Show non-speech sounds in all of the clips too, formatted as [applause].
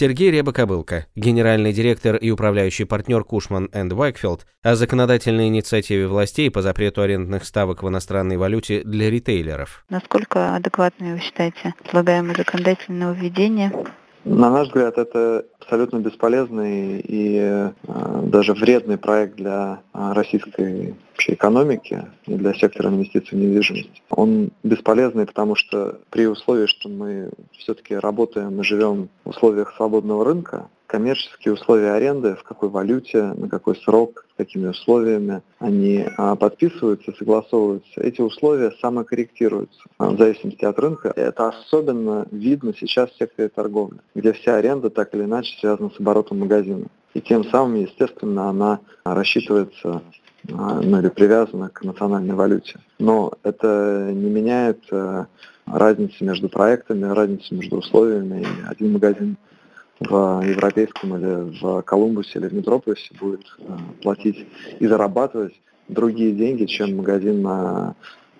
Сергей Ребокобылко, генеральный директор и управляющий партнер Кушман энд Вайкфилд, о законодательной инициативе властей по запрету арендных ставок в иностранной валюте для ритейлеров. Насколько адекватно вы считаете предлагаемое законодательное нововведение? На наш взгляд, это абсолютно бесполезный и э, даже вредный проект для э, российской общей экономики и для сектора инвестиций в недвижимость. Он бесполезный, потому что при условии, что мы все-таки работаем и живем в условиях свободного рынка, коммерческие условия аренды, в какой валюте, на какой срок, какими условиями они а, подписываются, согласовываются. Эти условия самокорректируются а, в зависимости от рынка. Это особенно видно сейчас в секторе торговли, где вся аренда так или иначе связана с оборотом магазина. И тем самым, естественно, она рассчитывается ну, или привязана к национальной валюте. Но это не меняет разницы между проектами, разницы между условиями. Один магазин в европейском или в Колумбусе или в Метрополисе будет э, платить и зарабатывать другие деньги, чем магазин на,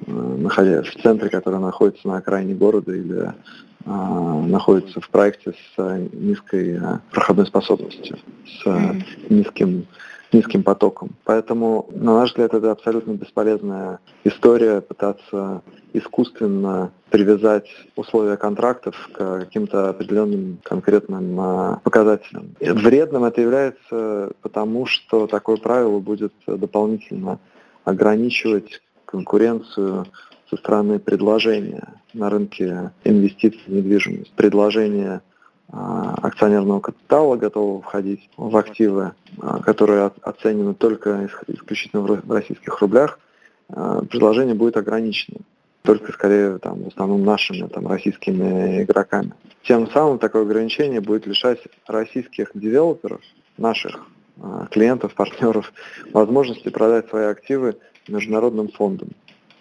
э, находясь в центре, который находится на окраине города или а, находится в проекте с низкой проходной способностью, с низким низким потоком. Поэтому, на наш взгляд, это абсолютно бесполезная история пытаться искусственно привязать условия контрактов к каким-то определенным конкретным а, показателям. Вредным это является потому, что такое правило будет дополнительно ограничивать конкуренцию со стороны предложения на рынке инвестиций в недвижимость. Предложение акционерного капитала готовы входить в активы, а, которые оценены только исключительно в российских рублях, а, предложение будет ограничено только скорее там, в основном нашими там, российскими игроками. Тем самым такое ограничение будет лишать российских девелоперов, наших клиентов, партнеров, возможности продать свои активы международным фондам,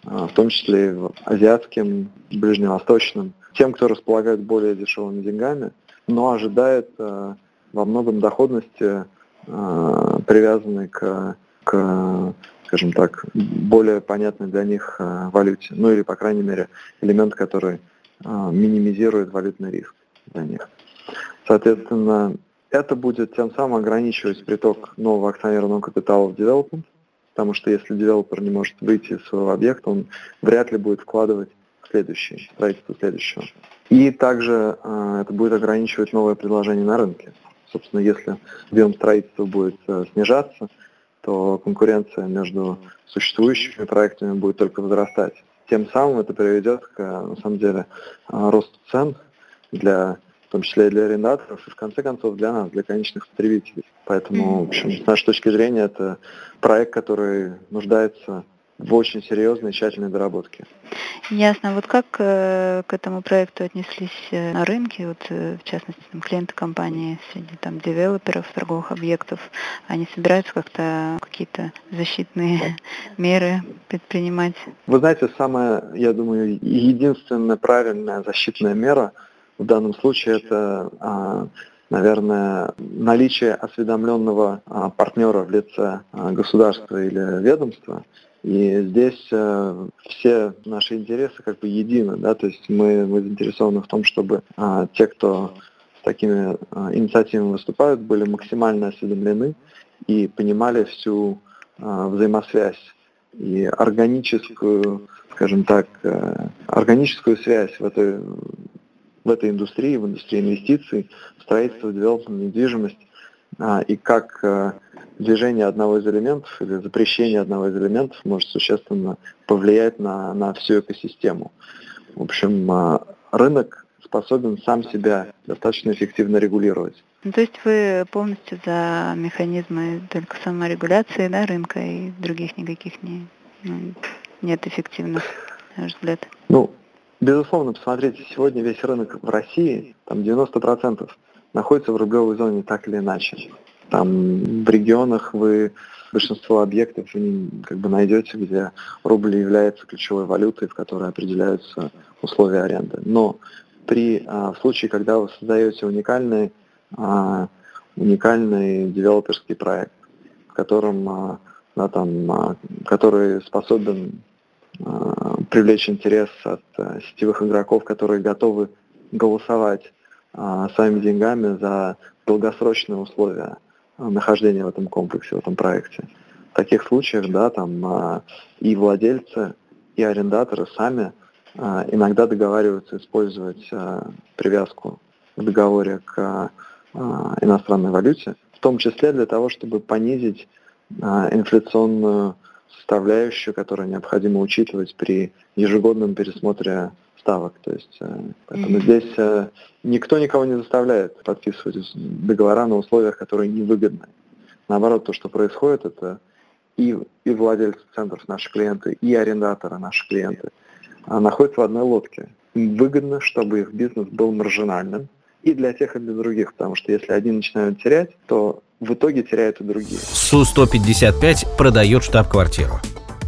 в том числе и азиатским, ближневосточным, тем, кто располагает более дешевыми деньгами, но ожидает э, во многом доходности, э, привязанной к, к, скажем так, более понятной для них э, валюте. Ну или, по крайней мере, элемент, который минимизирует валютный риск для них. Соответственно, это будет тем самым ограничивать приток нового акционерного капитала в девелопмент, потому что если девелопер не может выйти из своего объекта, он вряд ли будет вкладывать следующий, строительство следующего. И также э, это будет ограничивать новое предложение на рынке. Собственно, если объем строительства будет э, снижаться, то конкуренция между существующими проектами будет только возрастать. Тем самым это приведет к, на самом деле, э, росту цен для в том числе и для арендаторов, и в конце концов для нас, для конечных потребителей. Поэтому, в общем, с нашей точки зрения, это проект, который нуждается в очень серьезной, тщательной доработке. Ясно. Вот как э, к этому проекту отнеслись э, на рынке, вот, э, в частности, там, клиенты компании, среди там, девелоперов торговых объектов, они собираются как-то какие-то защитные [laughs] меры предпринимать? Вы знаете, самая, я думаю, единственная правильная защитная мера в данном случае это а, наверное, наличие осведомленного а, партнера в лице а, государства или ведомства – и здесь э, все наши интересы как бы едины, да, то есть мы, мы заинтересованы в том, чтобы э, те, кто с такими э, инициативами выступают, были максимально осведомлены и понимали всю э, взаимосвязь и органическую, скажем так, э, органическую связь в этой, в этой индустрии, в индустрии инвестиций, строительства, девелопмент, недвижимость, э, и как э, движение одного из элементов или запрещение одного из элементов может существенно повлиять на, на всю экосистему. В общем, а, рынок способен сам себя достаточно эффективно регулировать. Ну, то есть вы полностью за механизмы только саморегуляции да, рынка и других никаких не, ну, нет эффективных, на ваш взгляд? Ну, безусловно, посмотрите, сегодня весь рынок в России, там 90% находится в рублевой зоне так или иначе. Там в регионах вы большинство объектов вы как бы найдете, где рубль является ключевой валютой, в которой определяются условия аренды. Но при, а, в случае, когда вы создаете уникальный, а, уникальный девелоперский проект, в котором, а, да, там, который способен привлечь интерес от сетевых игроков, которые готовы голосовать своими деньгами за долгосрочные условия нахождения в этом комплексе, в этом проекте. В таких случаях, да, там и владельцы, и арендаторы сами а, иногда договариваются использовать привязку в договоре к иностранной валюте, в том числе для того, чтобы понизить инфляционную составляющую, которую необходимо учитывать при ежегодном пересмотре ставок. То есть э, поэтому mm-hmm. здесь э, никто никого не заставляет подписывать договора на условиях, которые невыгодны. Наоборот, то, что происходит, это и, и владельцы центров наши клиенты, и арендаторы наши клиенты – а, находятся в одной лодке. Им выгодно, чтобы их бизнес был маржинальным и для тех, и для других, потому что если один начинают терять, то в итоге теряют и другие. СУ-155 продает штаб-квартиру.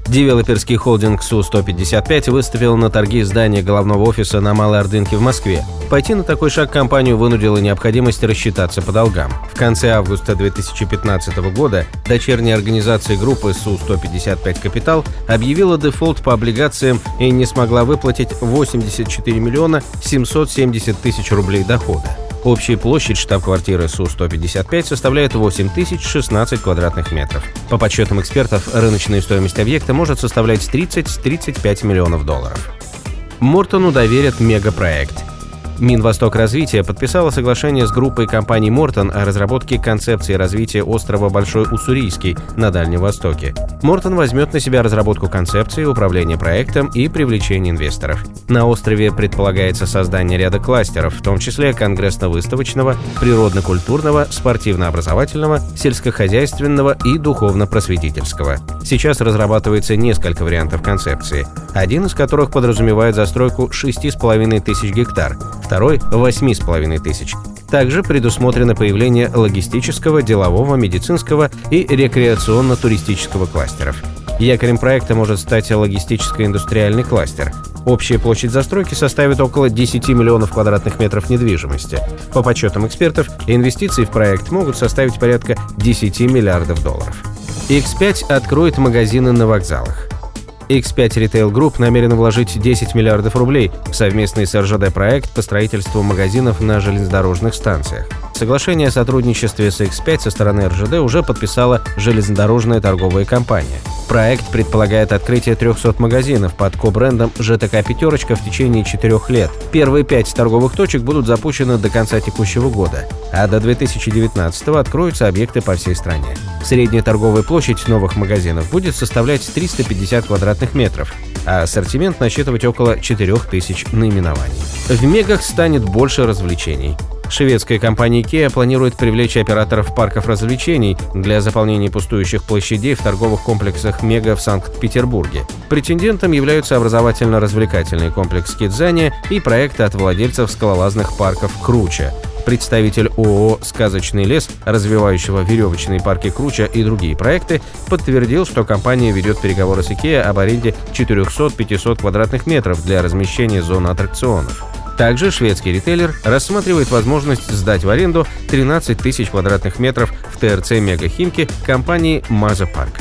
Девелоперский холдинг СУ-155 выставил на торги здание головного офиса на Малой Ордынке в Москве. Пойти на такой шаг компанию вынудила необходимость рассчитаться по долгам. В конце августа 2015 года дочерняя организация группы СУ-155 «Капитал» объявила дефолт по облигациям и не смогла выплатить 84 миллиона 770 тысяч рублей дохода. Общая площадь штаб-квартиры Су-155 составляет 8016 квадратных метров. По подсчетам экспертов, рыночная стоимость объекта может составлять 30-35 миллионов долларов. Мортону доверят мегапроект – Минвосток развития подписала соглашение с группой компаний Мортон о разработке концепции развития острова Большой Уссурийский на Дальнем Востоке. Мортон возьмет на себя разработку концепции, управление проектом и привлечение инвесторов. На острове предполагается создание ряда кластеров, в том числе конгрессно-выставочного, природно-культурного, спортивно-образовательного, сельскохозяйственного и духовно-просветительского. Сейчас разрабатывается несколько вариантов концепции, один из которых подразумевает застройку 6,5 тысяч гектар, второй – 8,5 тысяч. Также предусмотрено появление логистического, делового, медицинского и рекреационно-туристического кластеров. Якорем проекта может стать логистическо-индустриальный кластер. Общая площадь застройки составит около 10 миллионов квадратных метров недвижимости. По подсчетам экспертов, инвестиции в проект могут составить порядка 10 миллиардов долларов. X5 откроет магазины на вокзалах. X5 Retail Group намерена вложить 10 миллиардов рублей в совместный с РЖД проект по строительству магазинов на железнодорожных станциях. Соглашение о сотрудничестве с X5 со стороны РЖД уже подписала железнодорожная торговая компания. Проект предполагает открытие 300 магазинов под ко-брендом ЖТК «Пятерочка» в течение четырех лет. Первые пять торговых точек будут запущены до конца текущего года, а до 2019 откроются объекты по всей стране. Средняя торговая площадь новых магазинов будет составлять 350 квадратных метров, а ассортимент насчитывать около 4000 наименований. В мегах станет больше развлечений. Шведская компания IKEA планирует привлечь операторов парков развлечений для заполнения пустующих площадей в торговых комплексах Мега в Санкт-Петербурге. Претендентом являются образовательно-развлекательный комплекс Кидзания и проекты от владельцев скалолазных парков Круча. Представитель ООО «Сказочный лес», развивающего веревочные парки Круча и другие проекты, подтвердил, что компания ведет переговоры с IKEA об аренде 400-500 квадратных метров для размещения зоны аттракционов. Также шведский ритейлер рассматривает возможность сдать в аренду 13 тысяч квадратных метров в ТРЦ МЕГА Химки компании Maza Park.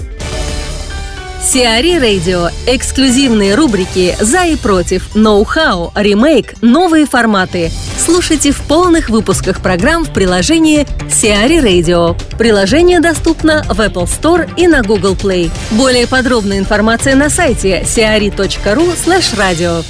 CRE Радио. Эксклюзивные рубрики «За и против», «Ноу-хау», «Ремейк», «Новые форматы». Слушайте в полных выпусках программ в приложении Сиари Radio. Приложение доступно в Apple Store и на Google Play. Более подробная информация на сайте siari.ru slash radio.